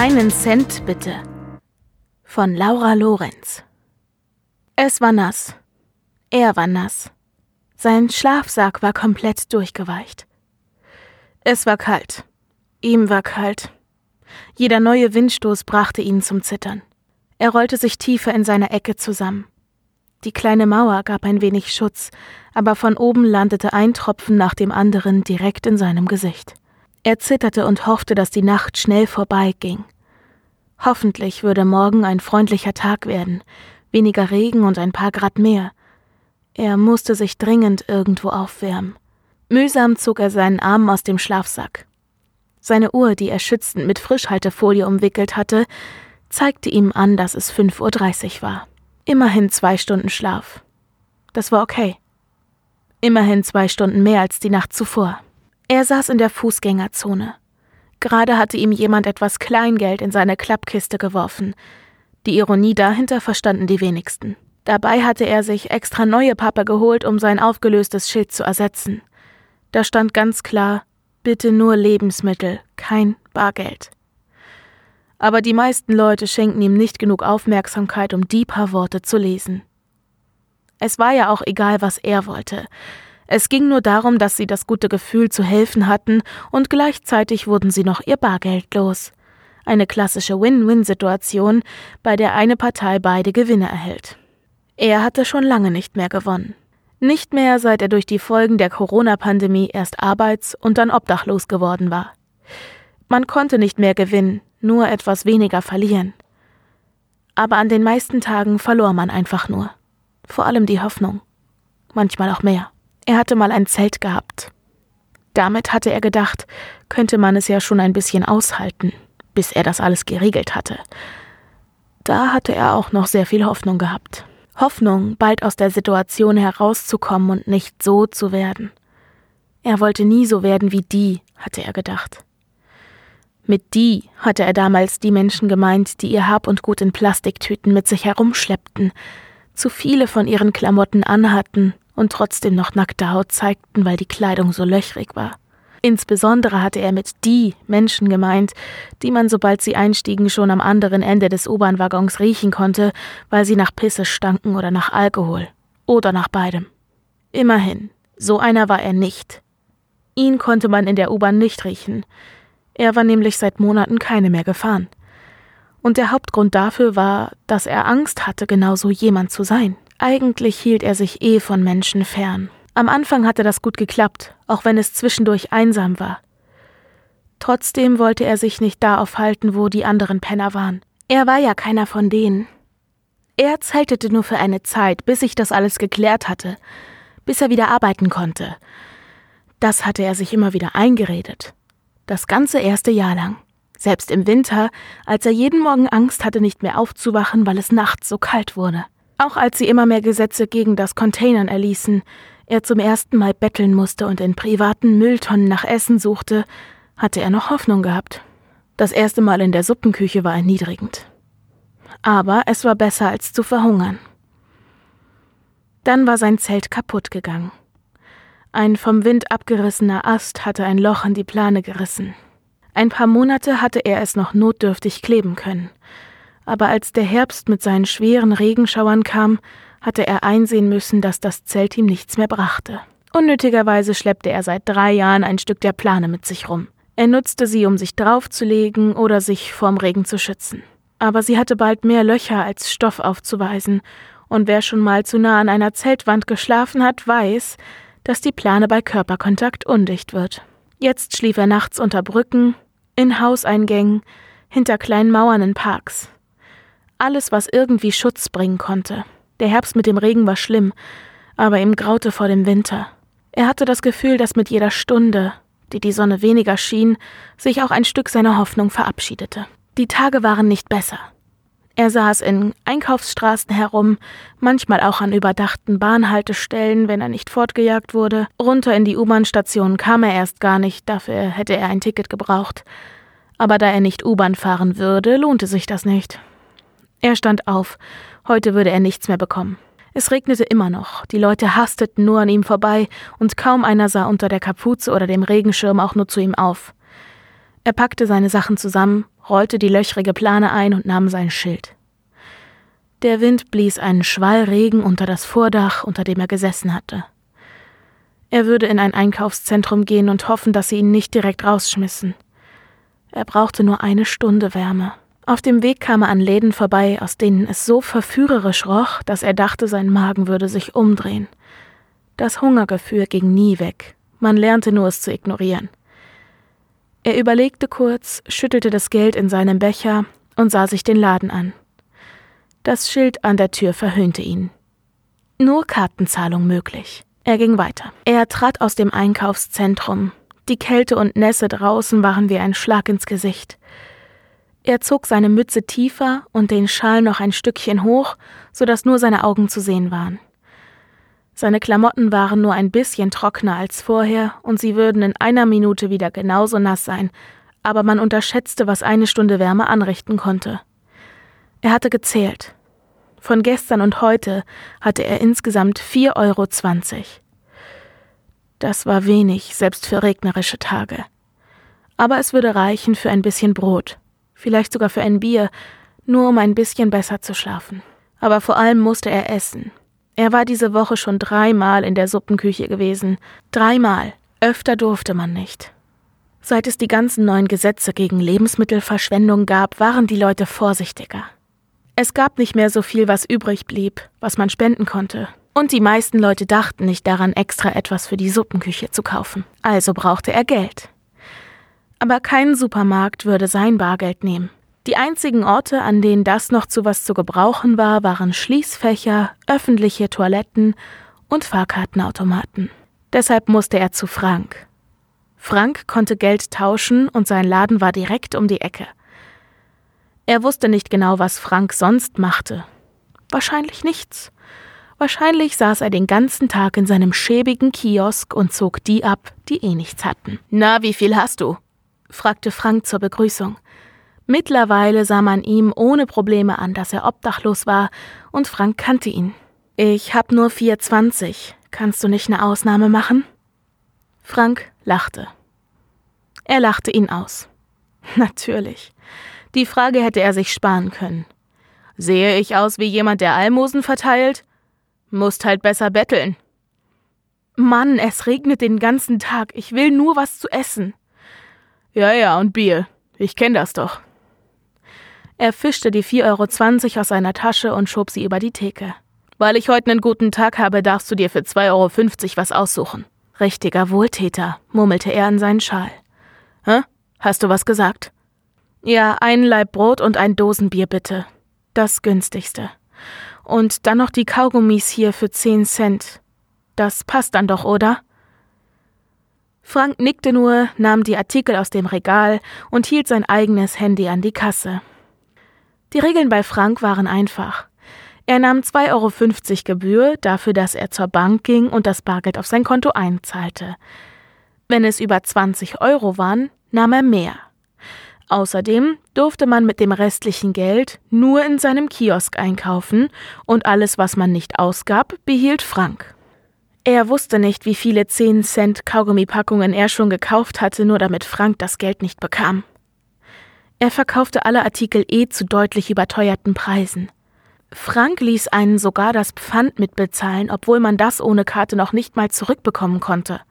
Keinen Cent bitte. Von Laura Lorenz. Es war nass. Er war nass. Sein Schlafsack war komplett durchgeweicht. Es war kalt. Ihm war kalt. Jeder neue Windstoß brachte ihn zum Zittern. Er rollte sich tiefer in seiner Ecke zusammen. Die kleine Mauer gab ein wenig Schutz, aber von oben landete ein Tropfen nach dem anderen direkt in seinem Gesicht. Er zitterte und hoffte, dass die Nacht schnell vorbeiging. Hoffentlich würde morgen ein freundlicher Tag werden, weniger Regen und ein paar Grad mehr. Er musste sich dringend irgendwo aufwärmen. Mühsam zog er seinen Arm aus dem Schlafsack. Seine Uhr, die er schützend mit Frischhaltefolie umwickelt hatte, zeigte ihm an, dass es 5.30 Uhr war. Immerhin zwei Stunden Schlaf. Das war okay. Immerhin zwei Stunden mehr als die Nacht zuvor. Er saß in der Fußgängerzone. Gerade hatte ihm jemand etwas Kleingeld in seine Klappkiste geworfen. Die Ironie dahinter verstanden die wenigsten. Dabei hatte er sich extra neue Pappe geholt, um sein aufgelöstes Schild zu ersetzen. Da stand ganz klar Bitte nur Lebensmittel, kein Bargeld. Aber die meisten Leute schenken ihm nicht genug Aufmerksamkeit, um die paar Worte zu lesen. Es war ja auch egal, was er wollte. Es ging nur darum, dass sie das gute Gefühl zu helfen hatten und gleichzeitig wurden sie noch ihr Bargeld los. Eine klassische Win-Win-Situation, bei der eine Partei beide Gewinne erhält. Er hatte schon lange nicht mehr gewonnen. Nicht mehr, seit er durch die Folgen der Corona-Pandemie erst arbeits- und dann obdachlos geworden war. Man konnte nicht mehr gewinnen, nur etwas weniger verlieren. Aber an den meisten Tagen verlor man einfach nur. Vor allem die Hoffnung. Manchmal auch mehr. Er hatte mal ein Zelt gehabt. Damit hatte er gedacht, könnte man es ja schon ein bisschen aushalten, bis er das alles geregelt hatte. Da hatte er auch noch sehr viel Hoffnung gehabt. Hoffnung, bald aus der Situation herauszukommen und nicht so zu werden. Er wollte nie so werden wie die, hatte er gedacht. Mit die hatte er damals die Menschen gemeint, die ihr Hab und Gut in Plastiktüten mit sich herumschleppten, zu viele von ihren Klamotten anhatten und trotzdem noch nackte Haut zeigten, weil die Kleidung so löchrig war. Insbesondere hatte er mit die Menschen gemeint, die man, sobald sie einstiegen, schon am anderen Ende des U-Bahn-Waggons riechen konnte, weil sie nach Pisse stanken oder nach Alkohol. Oder nach beidem. Immerhin, so einer war er nicht. Ihn konnte man in der U-Bahn nicht riechen. Er war nämlich seit Monaten keine mehr gefahren. Und der Hauptgrund dafür war, dass er Angst hatte, genau so jemand zu sein. Eigentlich hielt er sich eh von Menschen fern. Am Anfang hatte das gut geklappt, auch wenn es zwischendurch einsam war. Trotzdem wollte er sich nicht da aufhalten, wo die anderen Penner waren. Er war ja keiner von denen. Er zeltete nur für eine Zeit, bis sich das alles geklärt hatte, bis er wieder arbeiten konnte. Das hatte er sich immer wieder eingeredet. Das ganze erste Jahr lang. Selbst im Winter, als er jeden Morgen Angst hatte, nicht mehr aufzuwachen, weil es nachts so kalt wurde. Auch als sie immer mehr Gesetze gegen das Containern erließen, er zum ersten Mal betteln musste und in privaten Mülltonnen nach Essen suchte, hatte er noch Hoffnung gehabt. Das erste Mal in der Suppenküche war erniedrigend. Aber es war besser als zu verhungern. Dann war sein Zelt kaputt gegangen. Ein vom Wind abgerissener Ast hatte ein Loch in die Plane gerissen. Ein paar Monate hatte er es noch notdürftig kleben können. Aber als der Herbst mit seinen schweren Regenschauern kam, hatte er einsehen müssen, dass das Zelt ihm nichts mehr brachte. Unnötigerweise schleppte er seit drei Jahren ein Stück der Plane mit sich rum. Er nutzte sie, um sich draufzulegen oder sich vorm Regen zu schützen. Aber sie hatte bald mehr Löcher als Stoff aufzuweisen, und wer schon mal zu nah an einer Zeltwand geschlafen hat, weiß, dass die Plane bei Körperkontakt undicht wird. Jetzt schlief er nachts unter Brücken, in Hauseingängen, hinter kleinen Mauern in Parks. Alles, was irgendwie Schutz bringen konnte. Der Herbst mit dem Regen war schlimm, aber ihm graute vor dem Winter. Er hatte das Gefühl, dass mit jeder Stunde, die die Sonne weniger schien, sich auch ein Stück seiner Hoffnung verabschiedete. Die Tage waren nicht besser. Er saß in Einkaufsstraßen herum, manchmal auch an überdachten Bahnhaltestellen, wenn er nicht fortgejagt wurde. Runter in die U-Bahn-Station kam er erst gar nicht, dafür hätte er ein Ticket gebraucht. Aber da er nicht U-Bahn fahren würde, lohnte sich das nicht. Er stand auf Heute würde er nichts mehr bekommen. Es regnete immer noch, die Leute hasteten nur an ihm vorbei, und kaum einer sah unter der Kapuze oder dem Regenschirm auch nur zu ihm auf. Er packte seine Sachen zusammen, rollte die löchrige Plane ein und nahm sein Schild. Der Wind blies einen Schwall Regen unter das Vordach, unter dem er gesessen hatte. Er würde in ein Einkaufszentrum gehen und hoffen, dass sie ihn nicht direkt rausschmissen. Er brauchte nur eine Stunde Wärme. Auf dem Weg kam er an Läden vorbei, aus denen es so verführerisch roch, dass er dachte, sein Magen würde sich umdrehen. Das Hungergefühl ging nie weg. Man lernte nur es zu ignorieren. Er überlegte kurz, schüttelte das Geld in seinem Becher und sah sich den Laden an. Das Schild an der Tür verhöhnte ihn. Nur Kartenzahlung möglich. Er ging weiter. Er trat aus dem Einkaufszentrum. Die Kälte und Nässe draußen waren wie ein Schlag ins Gesicht. Er zog seine Mütze tiefer und den Schal noch ein Stückchen hoch, so dass nur seine Augen zu sehen waren. Seine Klamotten waren nur ein bisschen trockener als vorher und sie würden in einer Minute wieder genauso nass sein, aber man unterschätzte, was eine Stunde Wärme anrichten konnte. Er hatte gezählt. Von gestern und heute hatte er insgesamt 4,20 Euro. Das war wenig, selbst für regnerische Tage. Aber es würde reichen für ein bisschen Brot, vielleicht sogar für ein Bier, nur um ein bisschen besser zu schlafen. Aber vor allem musste er essen. Er war diese Woche schon dreimal in der Suppenküche gewesen. Dreimal. Öfter durfte man nicht. Seit es die ganzen neuen Gesetze gegen Lebensmittelverschwendung gab, waren die Leute vorsichtiger. Es gab nicht mehr so viel, was übrig blieb, was man spenden konnte. Und die meisten Leute dachten nicht daran, extra etwas für die Suppenküche zu kaufen. Also brauchte er Geld. Aber kein Supermarkt würde sein Bargeld nehmen. Die einzigen Orte, an denen das noch zu was zu gebrauchen war, waren Schließfächer, öffentliche Toiletten und Fahrkartenautomaten. Deshalb musste er zu Frank. Frank konnte Geld tauschen und sein Laden war direkt um die Ecke. Er wusste nicht genau, was Frank sonst machte. Wahrscheinlich nichts. Wahrscheinlich saß er den ganzen Tag in seinem schäbigen Kiosk und zog die ab, die eh nichts hatten. Na, wie viel hast du? Fragte Frank zur Begrüßung. Mittlerweile sah man ihm ohne Probleme an, dass er obdachlos war, und Frank kannte ihn. Ich hab nur 4,20. Kannst du nicht eine Ausnahme machen? Frank lachte. Er lachte ihn aus. Natürlich. Die Frage hätte er sich sparen können. Sehe ich aus wie jemand, der Almosen verteilt? Musst halt besser betteln. Mann, es regnet den ganzen Tag. Ich will nur was zu essen. Ja, ja, und Bier. Ich kenn das doch. Er fischte die 4,20 Euro aus seiner Tasche und schob sie über die Theke. Weil ich heute einen guten Tag habe, darfst du dir für 2,50 Euro was aussuchen. Richtiger Wohltäter, murmelte er in seinen Schal. Hä? Hast du was gesagt? Ja, ein Laib Brot und ein Dosenbier bitte. Das günstigste. Und dann noch die Kaugummis hier für zehn Cent. Das passt dann doch, oder? Frank nickte nur, nahm die Artikel aus dem Regal und hielt sein eigenes Handy an die Kasse. Die Regeln bei Frank waren einfach. Er nahm 2,50 Euro Gebühr dafür, dass er zur Bank ging und das Bargeld auf sein Konto einzahlte. Wenn es über 20 Euro waren, nahm er mehr. Außerdem durfte man mit dem restlichen Geld nur in seinem Kiosk einkaufen und alles, was man nicht ausgab, behielt Frank. Er wusste nicht, wie viele 10 Cent Kaugummipackungen er schon gekauft hatte, nur damit Frank das Geld nicht bekam. Er verkaufte alle Artikel eh zu deutlich überteuerten Preisen. Frank ließ einen sogar das Pfand mitbezahlen, obwohl man das ohne Karte noch nicht mal zurückbekommen konnte.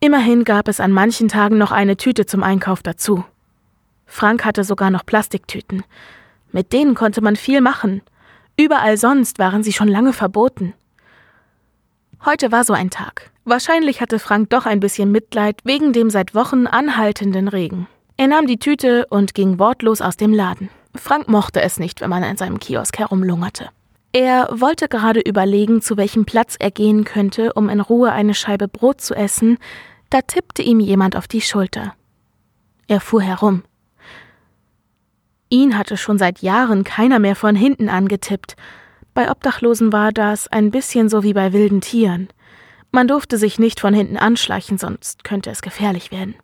Immerhin gab es an manchen Tagen noch eine Tüte zum Einkauf dazu. Frank hatte sogar noch Plastiktüten. Mit denen konnte man viel machen. Überall sonst waren sie schon lange verboten. Heute war so ein Tag. Wahrscheinlich hatte Frank doch ein bisschen Mitleid wegen dem seit Wochen anhaltenden Regen. Er nahm die Tüte und ging wortlos aus dem Laden. Frank mochte es nicht, wenn man in seinem Kiosk herumlungerte. Er wollte gerade überlegen, zu welchem Platz er gehen könnte, um in Ruhe eine Scheibe Brot zu essen, da tippte ihm jemand auf die Schulter. Er fuhr herum. Ihn hatte schon seit Jahren keiner mehr von hinten angetippt. Bei Obdachlosen war das ein bisschen so wie bei wilden Tieren. Man durfte sich nicht von hinten anschleichen, sonst könnte es gefährlich werden.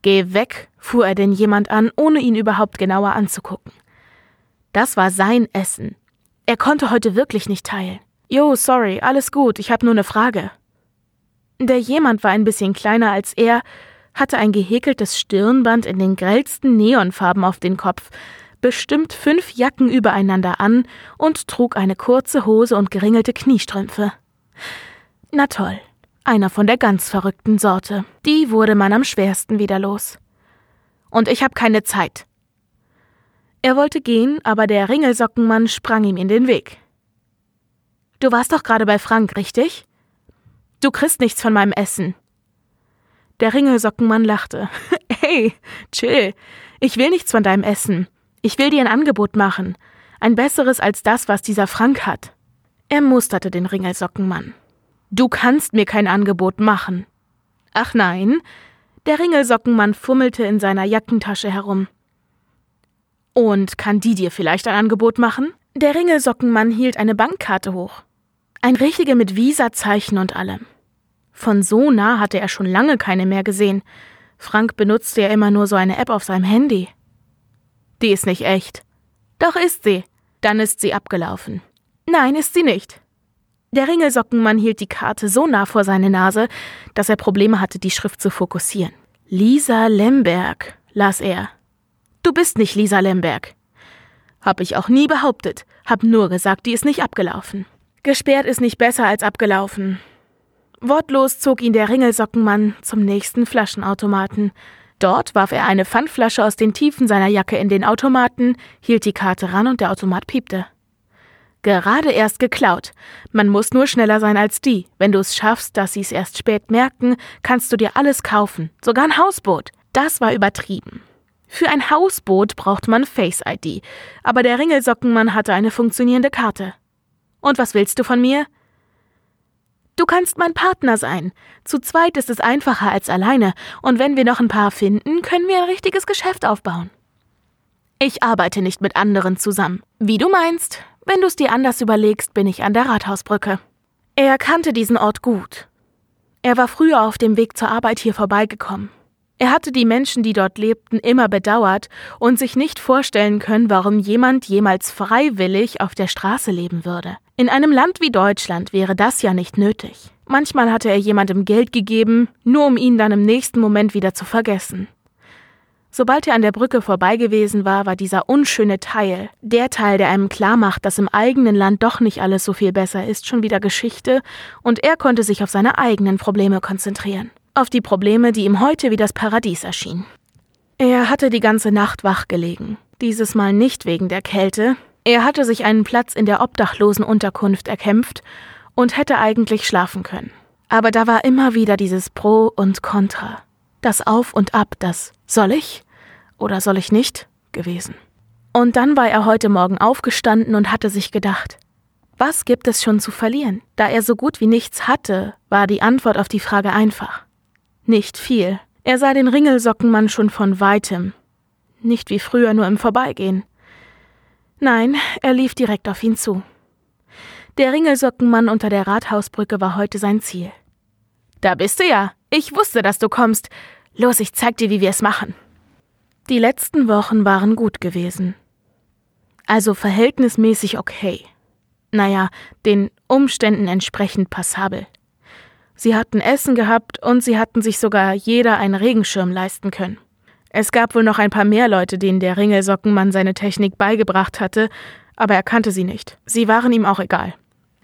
Geh weg, fuhr er denn jemand an, ohne ihn überhaupt genauer anzugucken. Das war sein Essen. Er konnte heute wirklich nicht teilen. Jo, sorry, alles gut, ich hab nur ne Frage. Der jemand war ein bisschen kleiner als er, hatte ein gehäkeltes Stirnband in den grellsten Neonfarben auf den Kopf, bestimmt fünf Jacken übereinander an und trug eine kurze Hose und geringelte Kniestrümpfe. Na toll, einer von der ganz verrückten Sorte. Die wurde man am schwersten wieder los. Und ich hab keine Zeit. Er wollte gehen, aber der Ringelsockenmann sprang ihm in den Weg. Du warst doch gerade bei Frank, richtig? Du kriegst nichts von meinem Essen. Der Ringelsockenmann lachte. Hey, chill. Ich will nichts von deinem Essen. Ich will dir ein Angebot machen. Ein besseres als das, was dieser Frank hat. Er musterte den Ringelsockenmann. Du kannst mir kein Angebot machen. Ach nein. Der Ringelsockenmann fummelte in seiner Jackentasche herum. Und kann die dir vielleicht ein Angebot machen? Der Ringelsockenmann hielt eine Bankkarte hoch. Ein richtige mit Visa-Zeichen und allem. Von so nah hatte er schon lange keine mehr gesehen. Frank benutzte ja immer nur so eine App auf seinem Handy. Die ist nicht echt. Doch ist sie. Dann ist sie abgelaufen. Nein, ist sie nicht. Der Ringelsockenmann hielt die Karte so nah vor seine Nase, dass er Probleme hatte, die Schrift zu fokussieren. Lisa Lemberg, las er. Du bist nicht Lisa Lemberg. Hab ich auch nie behauptet, hab nur gesagt, die ist nicht abgelaufen. Gesperrt ist nicht besser als abgelaufen. Wortlos zog ihn der Ringelsockenmann zum nächsten Flaschenautomaten. Dort warf er eine Pfandflasche aus den Tiefen seiner Jacke in den Automaten, hielt die Karte ran und der Automat piepte. Gerade erst geklaut. Man muss nur schneller sein als die. Wenn du es schaffst, dass sie es erst spät merken, kannst du dir alles kaufen. Sogar ein Hausboot. Das war übertrieben. Für ein Hausboot braucht man Face ID. Aber der Ringelsockenmann hatte eine funktionierende Karte. Und was willst du von mir? Du kannst mein Partner sein. Zu zweit ist es einfacher als alleine, und wenn wir noch ein paar finden, können wir ein richtiges Geschäft aufbauen. Ich arbeite nicht mit anderen zusammen. Wie du meinst, wenn du es dir anders überlegst, bin ich an der Rathausbrücke. Er kannte diesen Ort gut. Er war früher auf dem Weg zur Arbeit hier vorbeigekommen. Er hatte die Menschen, die dort lebten, immer bedauert und sich nicht vorstellen können, warum jemand jemals freiwillig auf der Straße leben würde. In einem Land wie Deutschland wäre das ja nicht nötig. Manchmal hatte er jemandem Geld gegeben, nur um ihn dann im nächsten Moment wieder zu vergessen. Sobald er an der Brücke vorbei gewesen war, war dieser unschöne Teil, der Teil, der einem klarmacht, dass im eigenen Land doch nicht alles so viel besser ist, schon wieder Geschichte, und er konnte sich auf seine eigenen Probleme konzentrieren auf die Probleme, die ihm heute wie das Paradies erschienen. Er hatte die ganze Nacht wach gelegen, dieses Mal nicht wegen der Kälte, er hatte sich einen Platz in der Obdachlosenunterkunft erkämpft und hätte eigentlich schlafen können. Aber da war immer wieder dieses Pro und Contra, das Auf und Ab, das soll ich oder soll ich nicht gewesen. Und dann war er heute Morgen aufgestanden und hatte sich gedacht, was gibt es schon zu verlieren? Da er so gut wie nichts hatte, war die Antwort auf die Frage einfach. Nicht viel. Er sah den Ringelsockenmann schon von weitem. Nicht wie früher nur im Vorbeigehen. Nein, er lief direkt auf ihn zu. Der Ringelsockenmann unter der Rathausbrücke war heute sein Ziel. Da bist du ja. Ich wusste, dass du kommst. Los, ich zeig dir, wie wir es machen. Die letzten Wochen waren gut gewesen. Also verhältnismäßig okay. Naja, den Umständen entsprechend passabel. Sie hatten Essen gehabt und sie hatten sich sogar jeder einen Regenschirm leisten können. Es gab wohl noch ein paar mehr Leute, denen der Ringelsockenmann seine Technik beigebracht hatte, aber er kannte sie nicht. Sie waren ihm auch egal.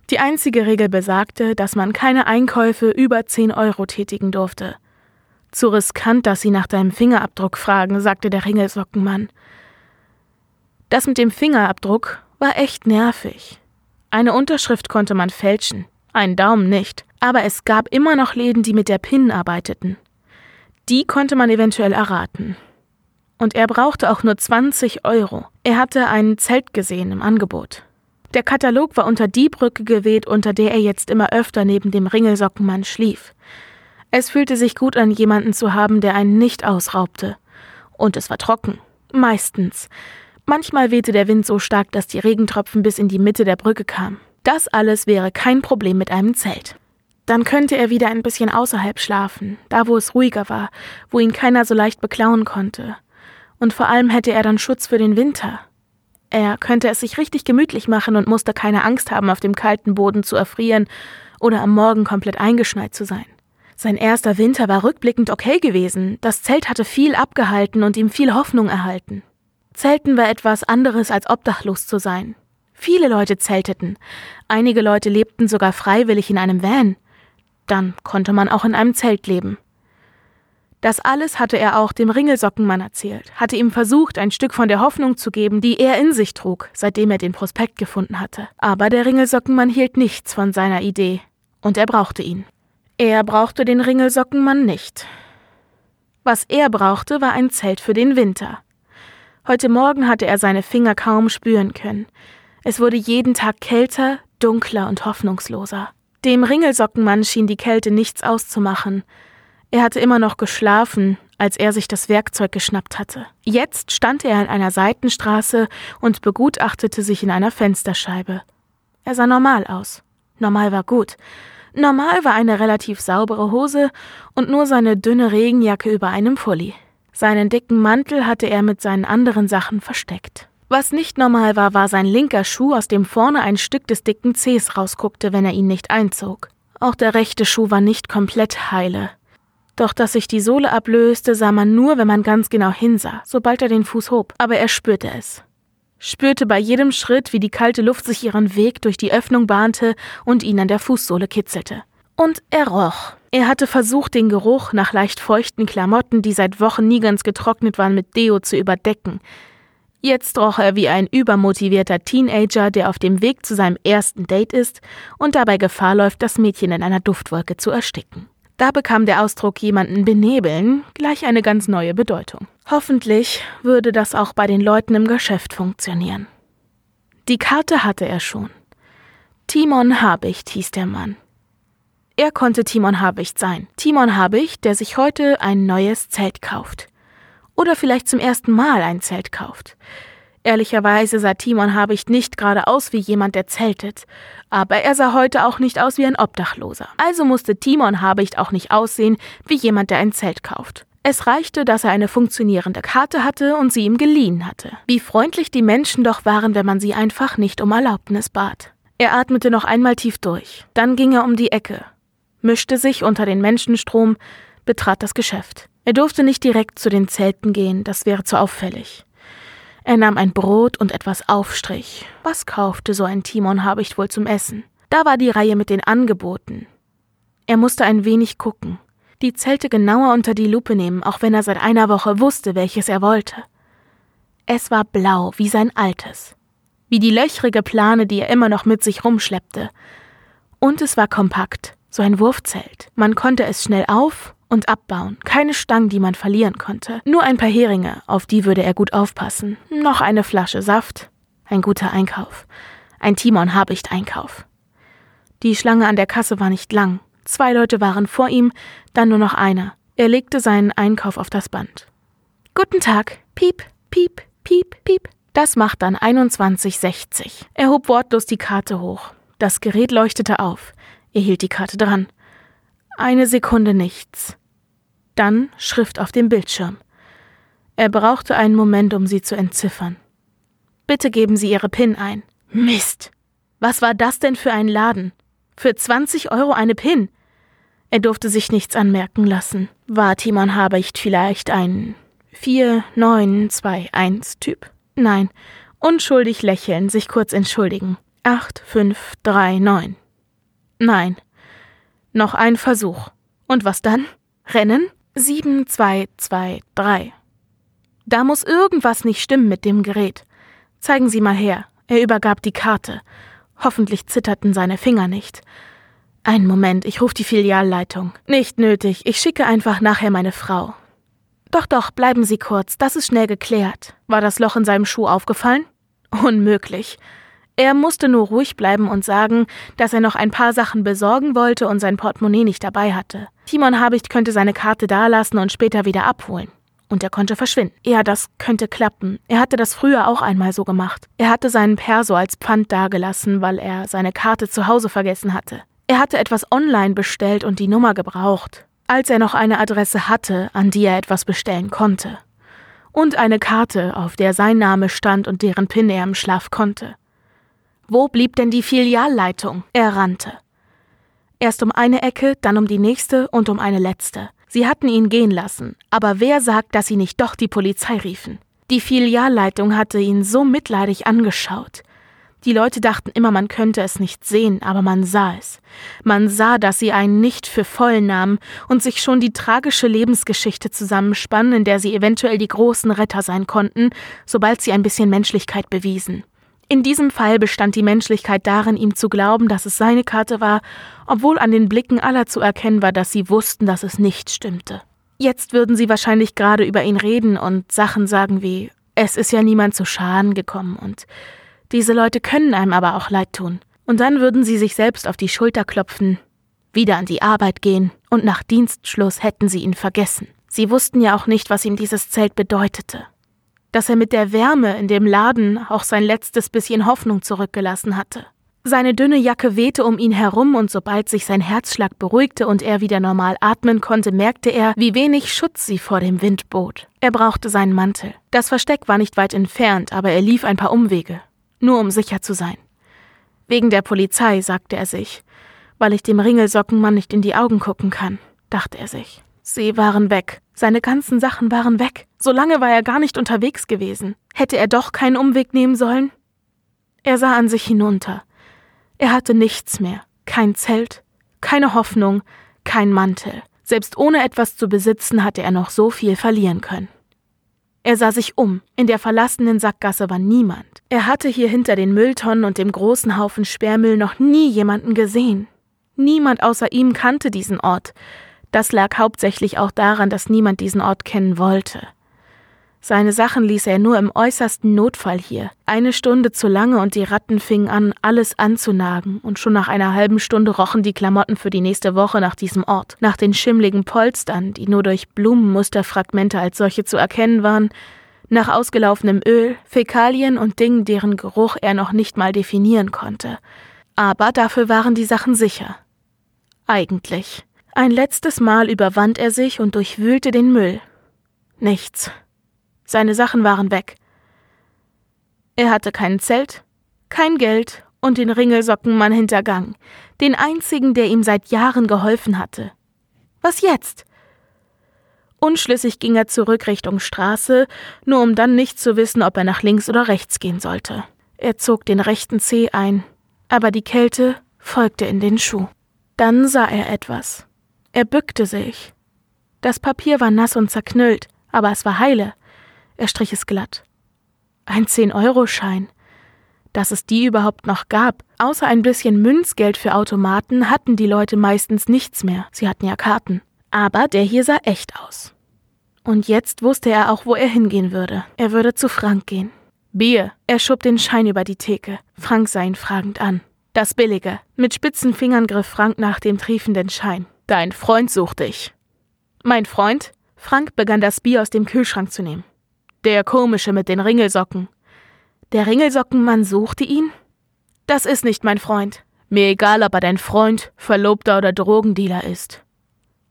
Die einzige Regel besagte, dass man keine Einkäufe über 10 Euro tätigen durfte. Zu riskant, dass sie nach deinem Fingerabdruck fragen, sagte der Ringelsockenmann. Das mit dem Fingerabdruck war echt nervig. Eine Unterschrift konnte man fälschen, einen Daumen nicht. Aber es gab immer noch Läden, die mit der PIN arbeiteten. Die konnte man eventuell erraten. Und er brauchte auch nur 20 Euro. Er hatte ein Zelt gesehen im Angebot. Der Katalog war unter die Brücke geweht, unter der er jetzt immer öfter neben dem Ringelsockenmann schlief. Es fühlte sich gut an, jemanden zu haben, der einen nicht ausraubte. Und es war trocken. Meistens. Manchmal wehte der Wind so stark, dass die Regentropfen bis in die Mitte der Brücke kamen. Das alles wäre kein Problem mit einem Zelt. Dann könnte er wieder ein bisschen außerhalb schlafen, da wo es ruhiger war, wo ihn keiner so leicht beklauen konnte. Und vor allem hätte er dann Schutz für den Winter. Er könnte es sich richtig gemütlich machen und musste keine Angst haben, auf dem kalten Boden zu erfrieren oder am Morgen komplett eingeschneit zu sein. Sein erster Winter war rückblickend okay gewesen. Das Zelt hatte viel abgehalten und ihm viel Hoffnung erhalten. Zelten war etwas anderes als obdachlos zu sein. Viele Leute zelteten. Einige Leute lebten sogar freiwillig in einem Van. Dann konnte man auch in einem Zelt leben. Das alles hatte er auch dem Ringelsockenmann erzählt, hatte ihm versucht, ein Stück von der Hoffnung zu geben, die er in sich trug, seitdem er den Prospekt gefunden hatte. Aber der Ringelsockenmann hielt nichts von seiner Idee, und er brauchte ihn. Er brauchte den Ringelsockenmann nicht. Was er brauchte, war ein Zelt für den Winter. Heute Morgen hatte er seine Finger kaum spüren können. Es wurde jeden Tag kälter, dunkler und hoffnungsloser. Dem Ringelsockenmann schien die Kälte nichts auszumachen. Er hatte immer noch geschlafen, als er sich das Werkzeug geschnappt hatte. Jetzt stand er in einer Seitenstraße und begutachtete sich in einer Fensterscheibe. Er sah normal aus. Normal war gut. Normal war eine relativ saubere Hose und nur seine dünne Regenjacke über einem Pulli. Seinen dicken Mantel hatte er mit seinen anderen Sachen versteckt. Was nicht normal war, war sein linker Schuh, aus dem vorne ein Stück des dicken Zehs rausguckte, wenn er ihn nicht einzog. Auch der rechte Schuh war nicht komplett heile. Doch dass sich die Sohle ablöste, sah man nur, wenn man ganz genau hinsah, sobald er den Fuß hob. Aber er spürte es spürte bei jedem Schritt, wie die kalte Luft sich ihren Weg durch die Öffnung bahnte und ihn an der Fußsohle kitzelte. Und er roch. Er hatte versucht, den Geruch nach leicht feuchten Klamotten, die seit Wochen nie ganz getrocknet waren, mit Deo zu überdecken. Jetzt roch er wie ein übermotivierter Teenager, der auf dem Weg zu seinem ersten Date ist und dabei Gefahr läuft, das Mädchen in einer Duftwolke zu ersticken. Da bekam der Ausdruck jemanden benebeln gleich eine ganz neue Bedeutung. Hoffentlich würde das auch bei den Leuten im Geschäft funktionieren. Die Karte hatte er schon. Timon Habicht hieß der Mann. Er konnte Timon Habicht sein. Timon Habicht, der sich heute ein neues Zelt kauft. Oder vielleicht zum ersten Mal ein Zelt kauft. Ehrlicherweise sah Timon Habicht nicht gerade aus wie jemand, der zeltet, aber er sah heute auch nicht aus wie ein Obdachloser. Also musste Timon Habicht auch nicht aussehen wie jemand, der ein Zelt kauft. Es reichte, dass er eine funktionierende Karte hatte und sie ihm geliehen hatte. Wie freundlich die Menschen doch waren, wenn man sie einfach nicht um Erlaubnis bat. Er atmete noch einmal tief durch, dann ging er um die Ecke, mischte sich unter den Menschenstrom, betrat das Geschäft. Er durfte nicht direkt zu den Zelten gehen, das wäre zu auffällig. Er nahm ein Brot und etwas Aufstrich. Was kaufte so ein Timon Habicht wohl zum Essen? Da war die Reihe mit den Angeboten. Er musste ein wenig gucken, die Zelte genauer unter die Lupe nehmen, auch wenn er seit einer Woche wusste, welches er wollte. Es war blau wie sein altes, wie die löchrige Plane, die er immer noch mit sich rumschleppte. Und es war kompakt, so ein Wurfzelt. Man konnte es schnell auf und abbauen. Keine Stangen, die man verlieren konnte. Nur ein paar Heringe, auf die würde er gut aufpassen. Noch eine Flasche Saft. Ein guter Einkauf. Ein Timon Habicht Einkauf. Die Schlange an der Kasse war nicht lang. Zwei Leute waren vor ihm, dann nur noch einer. Er legte seinen Einkauf auf das Band. Guten Tag. Piep, piep, piep, piep. Das macht dann 21,60. Er hob wortlos die Karte hoch. Das Gerät leuchtete auf. Er hielt die Karte dran. Eine Sekunde nichts. Dann Schrift auf dem Bildschirm. Er brauchte einen Moment, um sie zu entziffern. Bitte geben Sie Ihre PIN ein. Mist. Was war das denn für ein Laden? Für 20 Euro eine PIN. Er durfte sich nichts anmerken lassen. War Timon Habicht vielleicht ein 4921-Typ? Nein. Unschuldig lächeln, sich kurz entschuldigen. 8539. Nein. Noch ein Versuch. Und was dann? Rennen? 7223. Da muss irgendwas nicht stimmen mit dem Gerät. Zeigen Sie mal her. Er übergab die Karte. Hoffentlich zitterten seine Finger nicht. Einen Moment, ich rufe die Filialleitung. Nicht nötig, ich schicke einfach nachher meine Frau. Doch, doch, bleiben Sie kurz, das ist schnell geklärt. War das Loch in seinem Schuh aufgefallen? Unmöglich. Er musste nur ruhig bleiben und sagen, dass er noch ein paar Sachen besorgen wollte und sein Portemonnaie nicht dabei hatte. Timon Habicht könnte seine Karte dalassen und später wieder abholen. Und er konnte verschwinden. Ja, das könnte klappen. Er hatte das früher auch einmal so gemacht. Er hatte seinen Perso als Pfand dagelassen, weil er seine Karte zu Hause vergessen hatte. Er hatte etwas online bestellt und die Nummer gebraucht, als er noch eine Adresse hatte, an die er etwas bestellen konnte. Und eine Karte, auf der sein Name stand und deren PIN er im Schlaf konnte. Wo blieb denn die Filialleitung? Er rannte. Erst um eine Ecke, dann um die nächste und um eine letzte. Sie hatten ihn gehen lassen, aber wer sagt, dass sie nicht doch die Polizei riefen? Die Filialleitung hatte ihn so mitleidig angeschaut. Die Leute dachten immer, man könnte es nicht sehen, aber man sah es. Man sah, dass sie einen nicht für voll nahmen und sich schon die tragische Lebensgeschichte zusammenspannen, in der sie eventuell die großen Retter sein konnten, sobald sie ein bisschen Menschlichkeit bewiesen. In diesem Fall bestand die Menschlichkeit darin, ihm zu glauben, dass es seine Karte war, obwohl an den Blicken aller zu erkennen war, dass sie wussten, dass es nicht stimmte. Jetzt würden sie wahrscheinlich gerade über ihn reden und Sachen sagen wie, es ist ja niemand zu Schaden gekommen und diese Leute können einem aber auch leid tun. Und dann würden sie sich selbst auf die Schulter klopfen, wieder an die Arbeit gehen und nach Dienstschluss hätten sie ihn vergessen. Sie wussten ja auch nicht, was ihm dieses Zelt bedeutete. Dass er mit der Wärme in dem Laden auch sein letztes bisschen Hoffnung zurückgelassen hatte. Seine dünne Jacke wehte um ihn herum und sobald sich sein Herzschlag beruhigte und er wieder normal atmen konnte, merkte er, wie wenig Schutz sie vor dem Wind bot. Er brauchte seinen Mantel. Das Versteck war nicht weit entfernt, aber er lief ein paar Umwege nur um sicher zu sein. Wegen der Polizei, sagte er sich, weil ich dem Ringelsockenmann nicht in die Augen gucken kann, dachte er sich. Sie waren weg. Seine ganzen Sachen waren weg. So lange war er gar nicht unterwegs gewesen. Hätte er doch keinen Umweg nehmen sollen? Er sah an sich hinunter. Er hatte nichts mehr. Kein Zelt, keine Hoffnung, kein Mantel. Selbst ohne etwas zu besitzen hatte er noch so viel verlieren können. Er sah sich um. In der verlassenen Sackgasse war niemand. Er hatte hier hinter den Mülltonnen und dem großen Haufen Sperrmüll noch nie jemanden gesehen. Niemand außer ihm kannte diesen Ort. Das lag hauptsächlich auch daran, dass niemand diesen Ort kennen wollte. Seine Sachen ließ er nur im äußersten Notfall hier. Eine Stunde zu lange und die Ratten fingen an, alles anzunagen, und schon nach einer halben Stunde rochen die Klamotten für die nächste Woche nach diesem Ort, nach den schimmligen Polstern, die nur durch Blumenmusterfragmente als solche zu erkennen waren, nach ausgelaufenem Öl, Fäkalien und Dingen, deren Geruch er noch nicht mal definieren konnte. Aber dafür waren die Sachen sicher. Eigentlich. Ein letztes Mal überwand er sich und durchwühlte den Müll. Nichts. Seine Sachen waren weg. Er hatte kein Zelt, kein Geld und den Ringelsockenmann hintergangen, den einzigen, der ihm seit Jahren geholfen hatte. Was jetzt? Unschlüssig ging er zurück Richtung Straße, nur um dann nicht zu wissen, ob er nach links oder rechts gehen sollte. Er zog den rechten Zeh ein, aber die Kälte folgte in den Schuh. Dann sah er etwas. Er bückte sich. Das Papier war nass und zerknüllt, aber es war heile. Er strich es glatt. Ein Zehn-Euro-Schein. Dass es die überhaupt noch gab. Außer ein bisschen Münzgeld für Automaten hatten die Leute meistens nichts mehr. Sie hatten ja Karten. Aber der hier sah echt aus. Und jetzt wusste er auch, wo er hingehen würde. Er würde zu Frank gehen. Bier. Er schob den Schein über die Theke. Frank sah ihn fragend an. Das Billige. Mit spitzen Fingern griff Frank nach dem triefenden Schein. Dein Freund sucht dich. Mein Freund? Frank begann das Bier aus dem Kühlschrank zu nehmen. Der komische mit den Ringelsocken. Der Ringelsockenmann suchte ihn? Das ist nicht mein Freund. Mir egal, ob er dein Freund, Verlobter oder Drogendealer ist.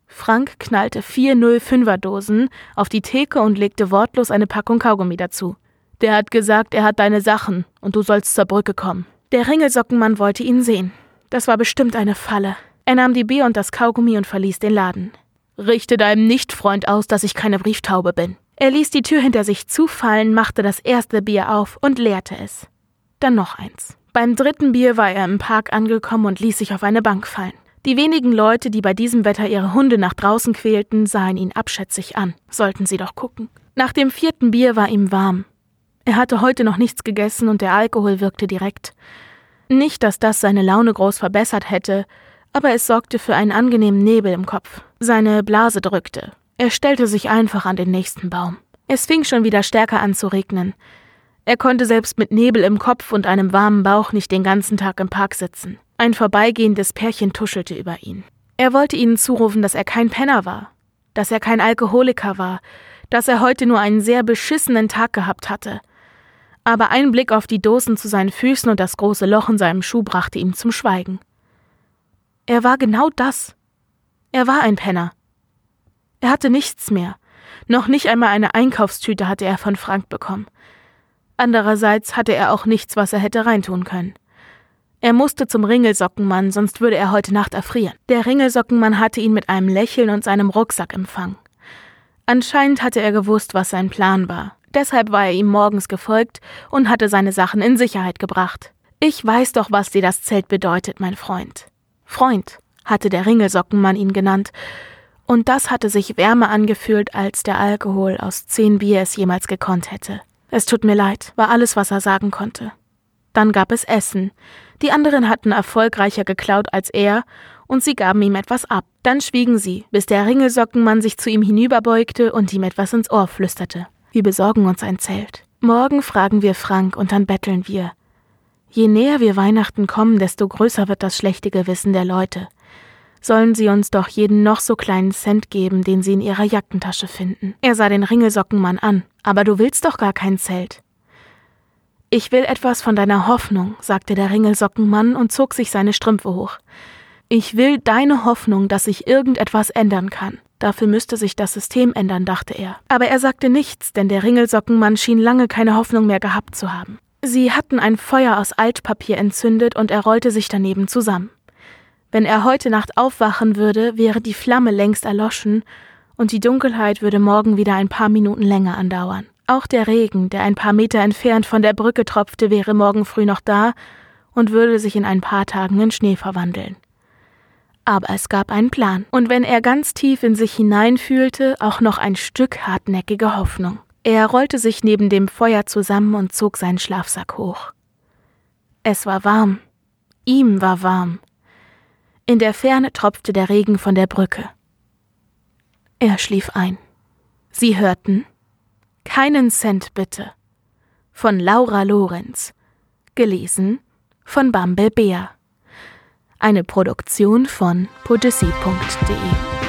Frank knallte vier 05er Dosen auf die Theke und legte wortlos eine Packung Kaugummi dazu. Der hat gesagt, er hat deine Sachen und du sollst zur Brücke kommen. Der Ringelsockenmann wollte ihn sehen. Das war bestimmt eine Falle. Er nahm die Bier und das Kaugummi und verließ den Laden. Richte deinem Nichtfreund aus, dass ich keine Brieftaube bin. Er ließ die Tür hinter sich zufallen, machte das erste Bier auf und leerte es. Dann noch eins. Beim dritten Bier war er im Park angekommen und ließ sich auf eine Bank fallen. Die wenigen Leute, die bei diesem Wetter ihre Hunde nach draußen quälten, sahen ihn abschätzig an. Sollten sie doch gucken. Nach dem vierten Bier war ihm warm. Er hatte heute noch nichts gegessen und der Alkohol wirkte direkt. Nicht, dass das seine Laune groß verbessert hätte, aber es sorgte für einen angenehmen Nebel im Kopf. Seine Blase drückte. Er stellte sich einfach an den nächsten Baum. Es fing schon wieder stärker an zu regnen. Er konnte selbst mit Nebel im Kopf und einem warmen Bauch nicht den ganzen Tag im Park sitzen. Ein vorbeigehendes Pärchen tuschelte über ihn. Er wollte ihnen zurufen, dass er kein Penner war, dass er kein Alkoholiker war, dass er heute nur einen sehr beschissenen Tag gehabt hatte. Aber ein Blick auf die Dosen zu seinen Füßen und das große Loch in seinem Schuh brachte ihn zum Schweigen. Er war genau das. Er war ein Penner. Er hatte nichts mehr. Noch nicht einmal eine Einkaufstüte hatte er von Frank bekommen. Andererseits hatte er auch nichts, was er hätte reintun können. Er musste zum Ringelsockenmann, sonst würde er heute Nacht erfrieren. Der Ringelsockenmann hatte ihn mit einem Lächeln und seinem Rucksack empfangen. Anscheinend hatte er gewusst, was sein Plan war. Deshalb war er ihm morgens gefolgt und hatte seine Sachen in Sicherheit gebracht. Ich weiß doch, was dir das Zelt bedeutet, mein Freund. Freund, hatte der Ringelsockenmann ihn genannt, und das hatte sich wärmer angefühlt, als der Alkohol aus zehn Bier es jemals gekonnt hätte. Es tut mir leid, war alles, was er sagen konnte. Dann gab es Essen. Die anderen hatten erfolgreicher geklaut als er, und sie gaben ihm etwas ab. Dann schwiegen sie, bis der Ringelsockenmann sich zu ihm hinüberbeugte und ihm etwas ins Ohr flüsterte. Wir besorgen uns ein Zelt. Morgen fragen wir Frank und dann betteln wir. Je näher wir Weihnachten kommen, desto größer wird das schlechte Gewissen der Leute sollen sie uns doch jeden noch so kleinen Cent geben, den sie in ihrer Jackentasche finden. Er sah den Ringelsockenmann an. Aber du willst doch gar kein Zelt. Ich will etwas von deiner Hoffnung, sagte der Ringelsockenmann und zog sich seine Strümpfe hoch. Ich will deine Hoffnung, dass sich irgendetwas ändern kann. Dafür müsste sich das System ändern, dachte er. Aber er sagte nichts, denn der Ringelsockenmann schien lange keine Hoffnung mehr gehabt zu haben. Sie hatten ein Feuer aus Altpapier entzündet und er rollte sich daneben zusammen. Wenn er heute Nacht aufwachen würde, wäre die Flamme längst erloschen und die Dunkelheit würde morgen wieder ein paar Minuten länger andauern. Auch der Regen, der ein paar Meter entfernt von der Brücke tropfte, wäre morgen früh noch da und würde sich in ein paar Tagen in Schnee verwandeln. Aber es gab einen Plan, und wenn er ganz tief in sich hineinfühlte, auch noch ein Stück hartnäckige Hoffnung. Er rollte sich neben dem Feuer zusammen und zog seinen Schlafsack hoch. Es war warm. Ihm war warm. In der Ferne tropfte der Regen von der Brücke. Er schlief ein. Sie hörten Keinen Cent bitte von Laura Lorenz, gelesen von Bumble Bär. Eine Produktion von podyssey.de